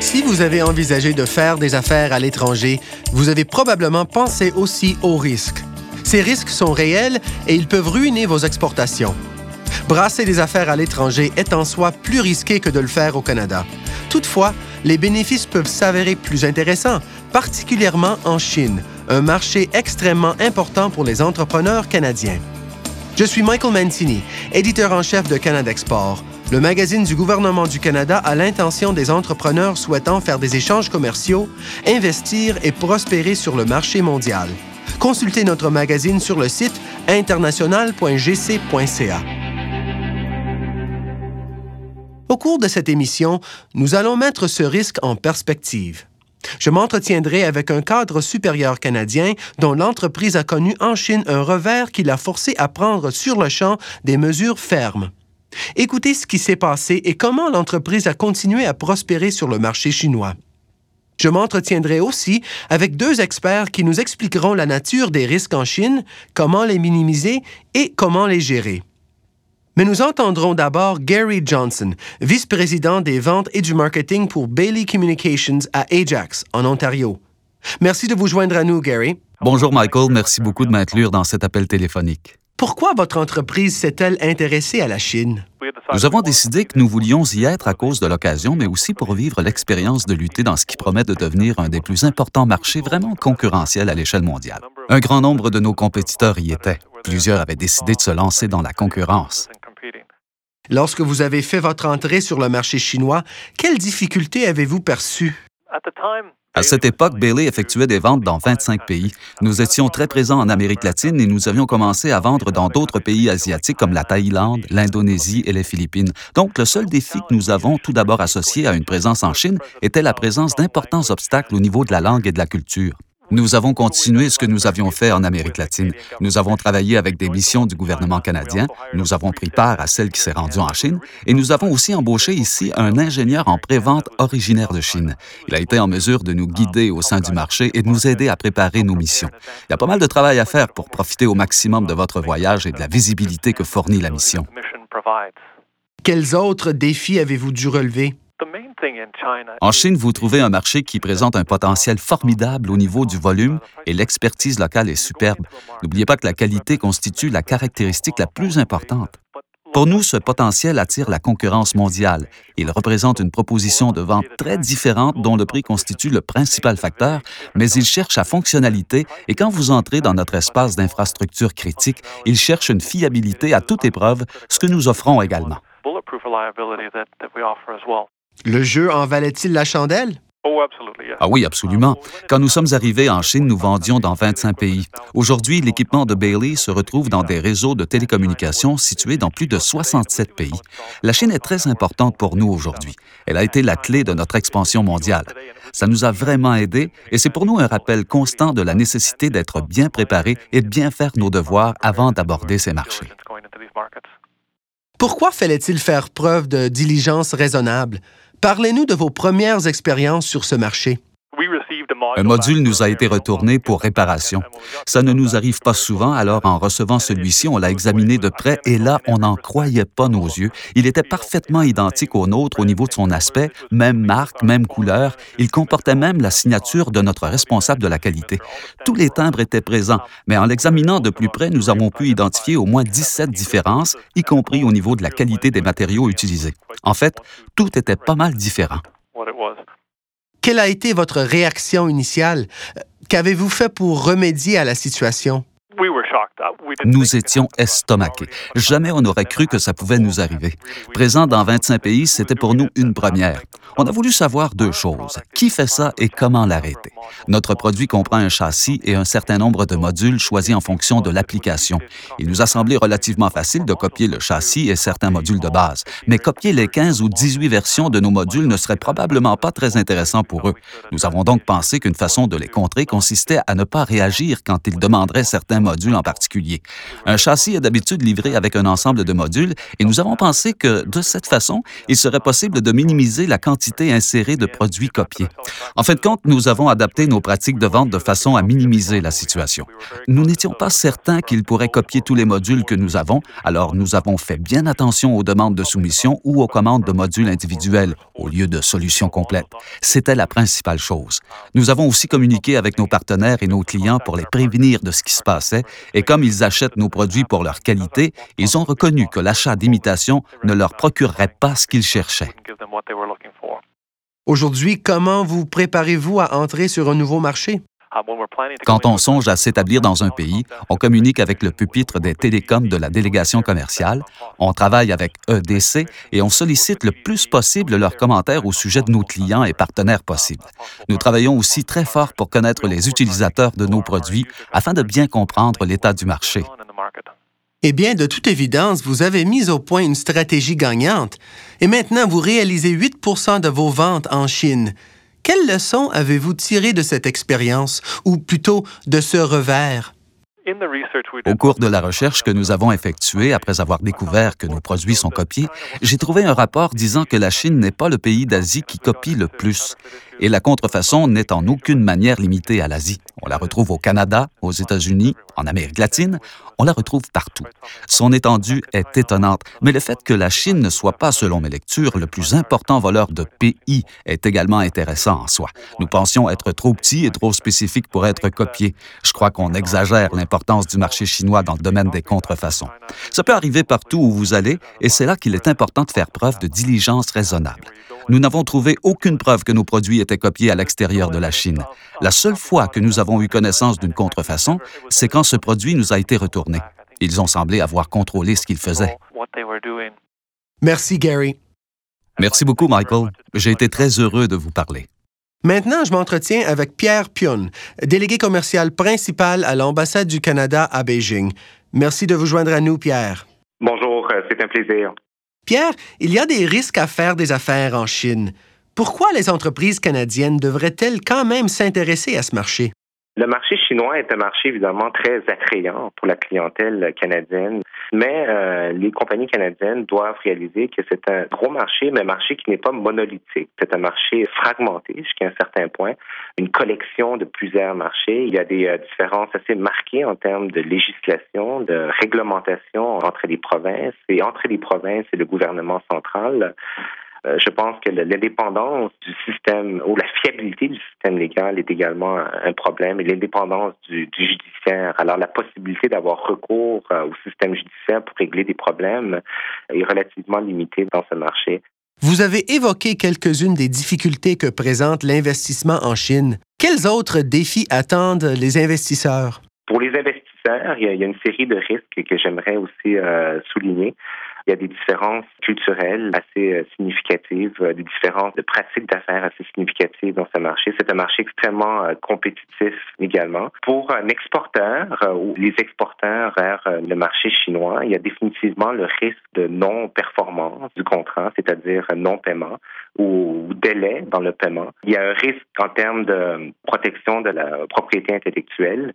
Si vous avez envisagé de faire des affaires à l'étranger, vous avez probablement pensé aussi aux risques. Ces risques sont réels et ils peuvent ruiner vos exportations. Brasser des affaires à l'étranger est en soi plus risqué que de le faire au Canada. Toutefois, les bénéfices peuvent s'avérer plus intéressants, particulièrement en Chine, un marché extrêmement important pour les entrepreneurs canadiens. Je suis Michael Mancini, éditeur en chef de Canada Export. Le magazine du gouvernement du Canada a l'intention des entrepreneurs souhaitant faire des échanges commerciaux, investir et prospérer sur le marché mondial. Consultez notre magazine sur le site international.gc.ca. Au cours de cette émission, nous allons mettre ce risque en perspective. Je m'entretiendrai avec un cadre supérieur canadien dont l'entreprise a connu en Chine un revers qui l'a forcé à prendre sur le champ des mesures fermes. Écoutez ce qui s'est passé et comment l'entreprise a continué à prospérer sur le marché chinois. Je m'entretiendrai aussi avec deux experts qui nous expliqueront la nature des risques en Chine, comment les minimiser et comment les gérer. Mais nous entendrons d'abord Gary Johnson, vice-président des ventes et du marketing pour Bailey Communications à Ajax, en Ontario. Merci de vous joindre à nous, Gary. Bonjour, Michael. Merci beaucoup de m'inclure dans cet appel téléphonique. Pourquoi votre entreprise s'est-elle intéressée à la Chine? Nous avons décidé que nous voulions y être à cause de l'occasion, mais aussi pour vivre l'expérience de lutter dans ce qui promet de devenir un des plus importants marchés vraiment concurrentiels à l'échelle mondiale. Un grand nombre de nos compétiteurs y étaient. Plusieurs avaient décidé de se lancer dans la concurrence. Lorsque vous avez fait votre entrée sur le marché chinois, quelles difficultés avez-vous perçues? À cette époque, Bailey effectuait des ventes dans 25 pays. Nous étions très présents en Amérique latine et nous avions commencé à vendre dans d'autres pays asiatiques comme la Thaïlande, l'Indonésie et les Philippines. Donc, le seul défi que nous avons tout d'abord associé à une présence en Chine était la présence d'importants obstacles au niveau de la langue et de la culture. Nous avons continué ce que nous avions fait en Amérique latine. Nous avons travaillé avec des missions du gouvernement canadien, nous avons pris part à celle qui s'est rendue en Chine et nous avons aussi embauché ici un ingénieur en prévente originaire de Chine. Il a été en mesure de nous guider au sein du marché et de nous aider à préparer nos missions. Il y a pas mal de travail à faire pour profiter au maximum de votre voyage et de la visibilité que fournit la mission. Quels autres défis avez-vous dû relever? En Chine, vous trouvez un marché qui présente un potentiel formidable au niveau du volume et l'expertise locale est superbe. N'oubliez pas que la qualité constitue la caractéristique la plus importante. Pour nous, ce potentiel attire la concurrence mondiale. Il représente une proposition de vente très différente dont le prix constitue le principal facteur, mais il cherche à fonctionnalité et quand vous entrez dans notre espace d'infrastructure critique, il cherche une fiabilité à toute épreuve, ce que nous offrons également. Le jeu en valait-il la chandelle? Ah oui, absolument. Quand nous sommes arrivés en Chine, nous vendions dans 25 pays. Aujourd'hui, l'équipement de Bailey se retrouve dans des réseaux de télécommunications situés dans plus de 67 pays. La Chine est très importante pour nous aujourd'hui. Elle a été la clé de notre expansion mondiale. Ça nous a vraiment aidés et c'est pour nous un rappel constant de la nécessité d'être bien préparés et de bien faire nos devoirs avant d'aborder ces marchés. Pourquoi fallait-il faire preuve de diligence raisonnable? Parlez-nous de vos premières expériences sur ce marché. Un module nous a été retourné pour réparation. Ça ne nous arrive pas souvent, alors en recevant celui-ci, on l'a examiné de près et là, on n'en croyait pas nos yeux. Il était parfaitement identique au nôtre au niveau de son aspect, même marque, même couleur. Il comportait même la signature de notre responsable de la qualité. Tous les timbres étaient présents, mais en l'examinant de plus près, nous avons pu identifier au moins 17 différences, y compris au niveau de la qualité des matériaux utilisés. En fait, tout était pas mal différent. Quelle a été votre réaction initiale? Qu'avez-vous fait pour remédier à la situation? Nous étions estomaqués. Jamais on n'aurait cru que ça pouvait nous arriver. Présent dans 25 pays, c'était pour nous une première. On a voulu savoir deux choses. Qui fait ça et comment l'arrêter? Notre produit comprend un châssis et un certain nombre de modules choisis en fonction de l'application. Il nous a semblé relativement facile de copier le châssis et certains modules de base, mais copier les 15 ou 18 versions de nos modules ne serait probablement pas très intéressant pour eux. Nous avons donc pensé qu'une façon de les contrer consistait à ne pas réagir quand ils demanderaient certains module en particulier. Un châssis est d'habitude livré avec un ensemble de modules et nous avons pensé que, de cette façon, il serait possible de minimiser la quantité insérée de produits copiés. En fin de compte, nous avons adapté nos pratiques de vente de façon à minimiser la situation. Nous n'étions pas certains qu'il pourrait copier tous les modules que nous avons, alors nous avons fait bien attention aux demandes de soumission ou aux commandes de modules individuels au lieu de solutions complètes. C'était la principale chose. Nous avons aussi communiqué avec nos partenaires et nos clients pour les prévenir de ce qui se passait et comme ils achètent nos produits pour leur qualité, ils ont reconnu que l'achat d'imitation ne leur procurerait pas ce qu'ils cherchaient. Aujourd'hui, comment vous préparez-vous à entrer sur un nouveau marché? Quand on songe à s'établir dans un pays, on communique avec le pupitre des télécoms de la délégation commerciale, on travaille avec EDC et on sollicite le plus possible leurs commentaires au sujet de nos clients et partenaires possibles. Nous travaillons aussi très fort pour connaître les utilisateurs de nos produits afin de bien comprendre l'état du marché. Eh bien, de toute évidence, vous avez mis au point une stratégie gagnante et maintenant vous réalisez 8 de vos ventes en Chine. Quelle leçon avez-vous tiré de cette expérience, ou plutôt de ce revers? Au cours de la recherche que nous avons effectuée après avoir découvert que nos produits sont copiés, j'ai trouvé un rapport disant que la Chine n'est pas le pays d'Asie qui copie le plus. Et la contrefaçon n'est en aucune manière limitée à l'Asie. On la retrouve au Canada, aux États-Unis, en Amérique latine, on la retrouve partout. Son étendue est étonnante, mais le fait que la Chine ne soit pas, selon mes lectures, le plus important voleur de pays est également intéressant en soi. Nous pensions être trop petits et trop spécifiques pour être copiés. Je crois qu'on exagère l'importance du marché chinois dans le domaine des contrefaçons. Ça peut arriver partout où vous allez, et c'est là qu'il est important de faire preuve de diligence raisonnable. Nous n'avons trouvé aucune preuve que nos produits étaient copiés à l'extérieur de la Chine. La seule fois que nous avons eu connaissance d'une contrefaçon, c'est quand ce produit nous a été retourné. Ils ont semblé avoir contrôlé ce qu'ils faisaient. Merci, Gary. Merci beaucoup, Michael. J'ai été très heureux de vous parler. Maintenant, je m'entretiens avec Pierre Pion, délégué commercial principal à l'ambassade du Canada à Beijing. Merci de vous joindre à nous, Pierre. Bonjour, euh, c'est un plaisir. Pierre, il y a des risques à faire des affaires en Chine. Pourquoi les entreprises canadiennes devraient-elles quand même s'intéresser à ce marché? Le marché chinois est un marché évidemment très attrayant pour la clientèle canadienne, mais euh, les compagnies canadiennes doivent réaliser que c'est un gros marché, mais un marché qui n'est pas monolithique. C'est un marché fragmenté jusqu'à un certain point, une collection de plusieurs marchés. Il y a des euh, différences assez marquées en termes de législation, de réglementation entre les provinces et entre les provinces et le gouvernement central. Euh, je pense que l'indépendance du système ou la fiabilité du système légal est également un problème et l'indépendance du, judiciaire. Alors la possibilité d'avoir recours euh, au système judiciaire pour régler des problèmes est relativement limitée dans ce marché. Vous avez évoqué quelques-unes des difficultés que présente l'investissement en Chine. Quels autres défis attendent les investisseurs? Pour les investisseurs, il y a, une série de risques que j'aimerais aussi euh, souligner. Il y a des différences culturelles assez euh, significatives, euh, des différences de pratiques d'affaires assez significatives dans ce marché. C'est un marché extrêmement euh, compétitif également. Pour un exporteur ou les exporteurs vers le marché chinois, il y a définitivement le risque de non-performance du contrat, c'est-à-dire non-paiement ou délai dans le paiement. Il y a un risque en termes de protection de la propriété intellectuelle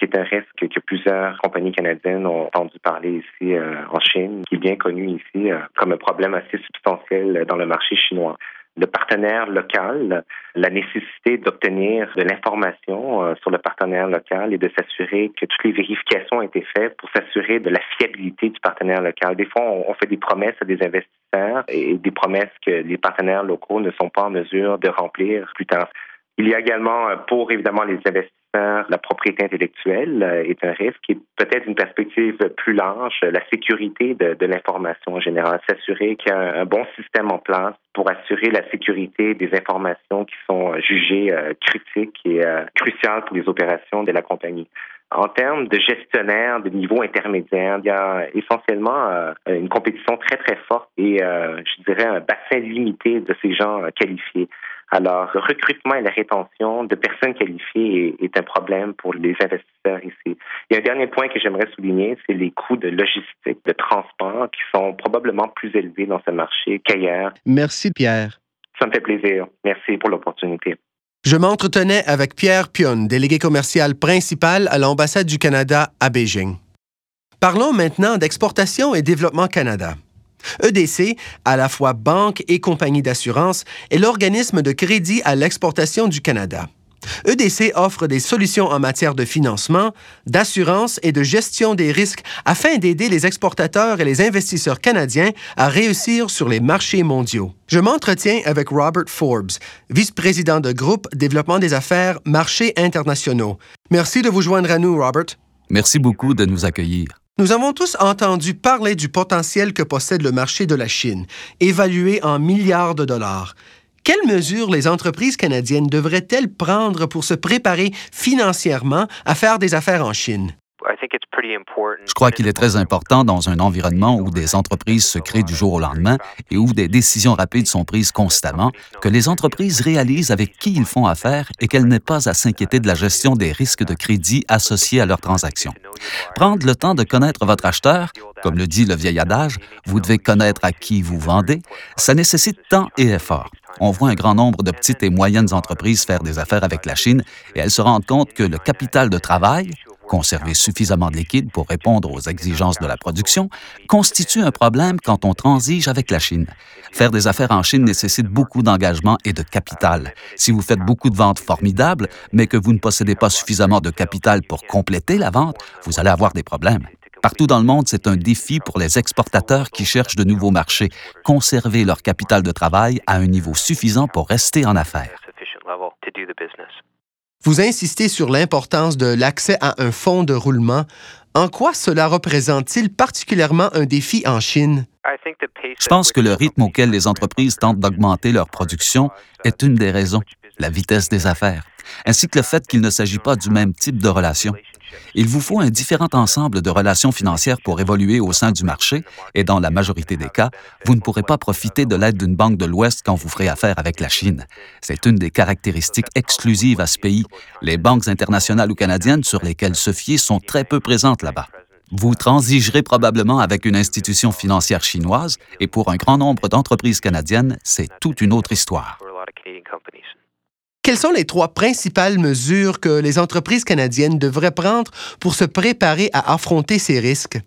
qui est un risque que plusieurs compagnies canadiennes ont entendu parler ici euh, en Chine, qui est bien connu ici euh, comme un problème assez substantiel dans le marché chinois le partenaire local, la nécessité d'obtenir de l'information euh, sur le partenaire local et de s'assurer que toutes les vérifications ont été faites pour s'assurer de la fiabilité du partenaire local. Des fois, on, fait des promesses à des investisseurs et des promesses que les partenaires locaux ne sont pas en mesure de remplir plus tard. Il y a également, pour évidemment les investisseurs, la propriété intellectuelle euh, est un risque et peut-être une perspective plus large, la sécurité de, l'information en général, s'assurer qu'il y a un, bon système en place pour assurer la sécurité des informations qui sont jugées euh, critiques et euh, cruciales pour les opérations de la compagnie. En termes de gestionnaires de niveau intermédiaire, il y a essentiellement une compétition très, très forte et je dirais un bassin limité de ces gens qualifiés. Alors, le recrutement et la rétention de personnes qualifiées est, un problème pour les investisseurs ici. Il y a un dernier point que j'aimerais souligner, c'est les coûts de logistique, de transport qui sont probablement plus élevés dans ce marché qu'ailleurs. Merci, Pierre. Ça me fait plaisir. Merci pour l'opportunité. Je m'entretenais avec Pierre Pion, délégué commercial principal à l'ambassade du Canada à Beijing. Parlons maintenant d'exportation et développement Canada. EDC, à la fois banque et compagnie d'assurance, est l'organisme de crédit à l'exportation du Canada. EDC offre des solutions en matière de financement, d'assurance et de gestion des risques afin d'aider les exportateurs et les investisseurs canadiens à réussir sur les marchés mondiaux. Je m'entretiens avec Robert Forbes, vice-président de groupe Développement des affaires Marchés internationaux. Merci de vous joindre à nous, Robert. Merci beaucoup de nous accueillir. Nous avons tous entendu parler du potentiel que possède le marché de la Chine, évalué en milliards de dollars. Quelles mesures les entreprises canadiennes devraient-elles prendre pour se préparer financièrement à faire des affaires en Chine? Je crois qu'il est très important dans un environnement où des entreprises se créent du jour au lendemain et où des décisions rapides sont prises constamment, que les entreprises réalisent avec qui ils font affaire et qu'elles n'aient pas à s'inquiéter de la gestion des risques de crédit associés à leurs transactions. Prendre le temps de connaître votre acheteur, comme le dit le vieil adage, vous devez connaître à qui vous vendez, ça nécessite temps et effort. On voit un grand nombre de petites et moyennes entreprises faire des affaires avec la Chine et elles se rendent compte que le capital de travail, conserver suffisamment de liquide pour répondre aux exigences de la production, constitue un problème quand on transige avec la Chine. Faire des affaires en Chine nécessite beaucoup d'engagement et de capital. Si vous faites beaucoup de ventes formidables, mais que vous ne possédez pas suffisamment de capital pour compléter la vente, vous allez avoir des problèmes. Partout dans le monde, c'est un défi pour les exportateurs qui cherchent de nouveaux marchés, conserver leur capital de travail à un niveau suffisant pour rester en affaires. Vous insistez sur l'importance de l'accès à un fonds de roulement. En quoi cela représente-t-il particulièrement un défi en Chine? Je pense que le rythme auquel les entreprises tentent d'augmenter leur production est une des raisons, la vitesse des affaires, ainsi que le fait qu'il ne s'agit pas du même type de relation. Il vous faut un différent ensemble de relations financières pour évoluer au sein du marché et dans la majorité des cas, vous ne pourrez pas profiter de l'aide d'une banque de l'Ouest quand vous ferez affaire avec la Chine. C'est une des caractéristiques exclusives à ce pays. Les banques internationales ou canadiennes sur lesquelles se fier sont très peu présentes là-bas. Vous transigerez probablement avec une institution financière chinoise et pour un grand nombre d'entreprises canadiennes, c'est toute une autre histoire. Quelles sont les trois principales mesures que les entreprises canadiennes devraient prendre pour se préparer à affronter ces risques?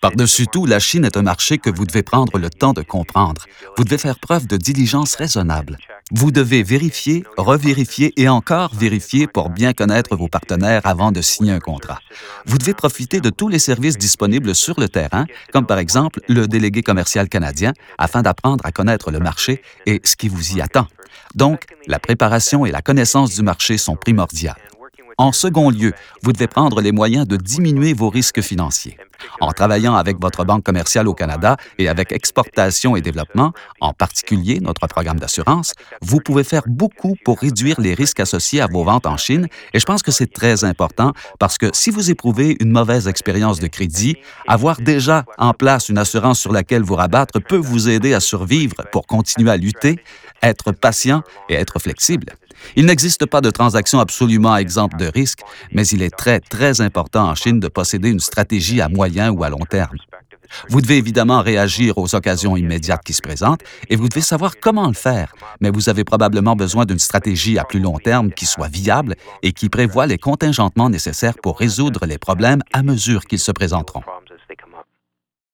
Par-dessus tout, la Chine est un marché que vous devez prendre le temps de comprendre. Vous devez faire preuve de diligence raisonnable. Vous devez vérifier, revérifier et encore vérifier pour bien connaître vos partenaires avant de signer un contrat. Vous devez profiter de tous les services disponibles sur le terrain, comme par exemple le délégué commercial canadien, afin d'apprendre à connaître le marché et ce qui vous y attend. Donc, la préparation et la connaissance du marché sont primordiales. En second lieu, vous devez prendre les moyens de diminuer vos risques financiers. En travaillant avec votre banque commerciale au Canada et avec Exportation et Développement, en particulier notre programme d'assurance, vous pouvez faire beaucoup pour réduire les risques associés à vos ventes en Chine et je pense que c'est très important parce que si vous éprouvez une mauvaise expérience de crédit, avoir déjà en place une assurance sur laquelle vous rabattre peut vous aider à survivre pour continuer à lutter, être patient et être flexible. Il n'existe pas de transaction absolument exempte de risques, mais il est très, très important en Chine de posséder une stratégie à moyen ou à long terme. Vous devez évidemment réagir aux occasions immédiates qui se présentent et vous devez savoir comment le faire, mais vous avez probablement besoin d'une stratégie à plus long terme qui soit viable et qui prévoit les contingentements nécessaires pour résoudre les problèmes à mesure qu'ils se présenteront.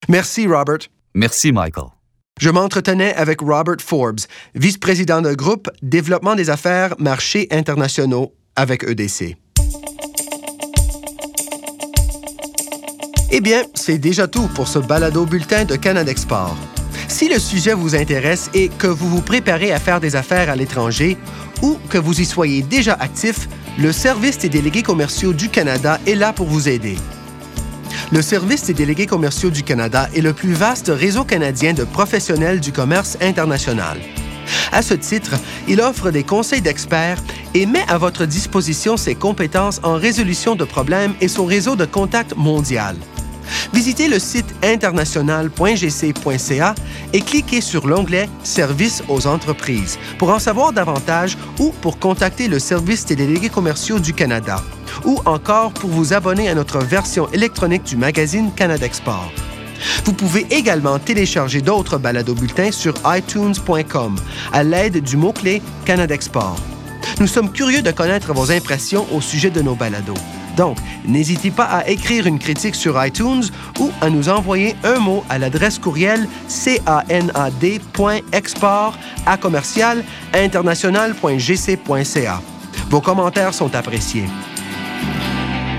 Merci, Robert. Merci, Michael. Je m'entretenais avec Robert Forbes, vice-président de groupe Développement des affaires marchés internationaux avec EDC. Eh bien, c'est déjà tout pour ce balado bulletin de Canada Export. Si le sujet vous intéresse et que vous vous préparez à faire des affaires à l'étranger ou que vous y soyez déjà actif, le Service des délégués commerciaux du Canada est là pour vous aider. Le Service des délégués commerciaux du Canada est le plus vaste réseau canadien de professionnels du commerce international. À ce titre, il offre des conseils d'experts et met à votre disposition ses compétences en résolution de problèmes et son réseau de contacts mondial. Visitez le site international.gc.ca et cliquez sur l'onglet Services aux entreprises pour en savoir davantage ou pour contacter le Service des délégués commerciaux du Canada ou encore pour vous abonner à notre version électronique du magazine Canada Export. Vous pouvez également télécharger d'autres balados bulletins sur iTunes.com à l'aide du mot-clé Canada Export. Nous sommes curieux de connaître vos impressions au sujet de nos balados. Donc, n'hésitez pas à écrire une critique sur iTunes ou à nous envoyer un mot à l'adresse courriel canad.export à. Vos commentaires sont appréciés.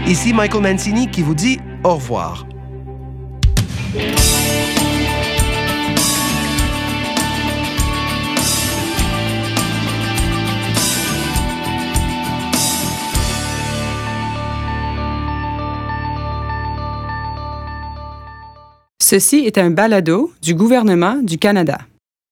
Ici Michael Mancini qui vous dit au revoir. Ceci est un balado du gouvernement du Canada.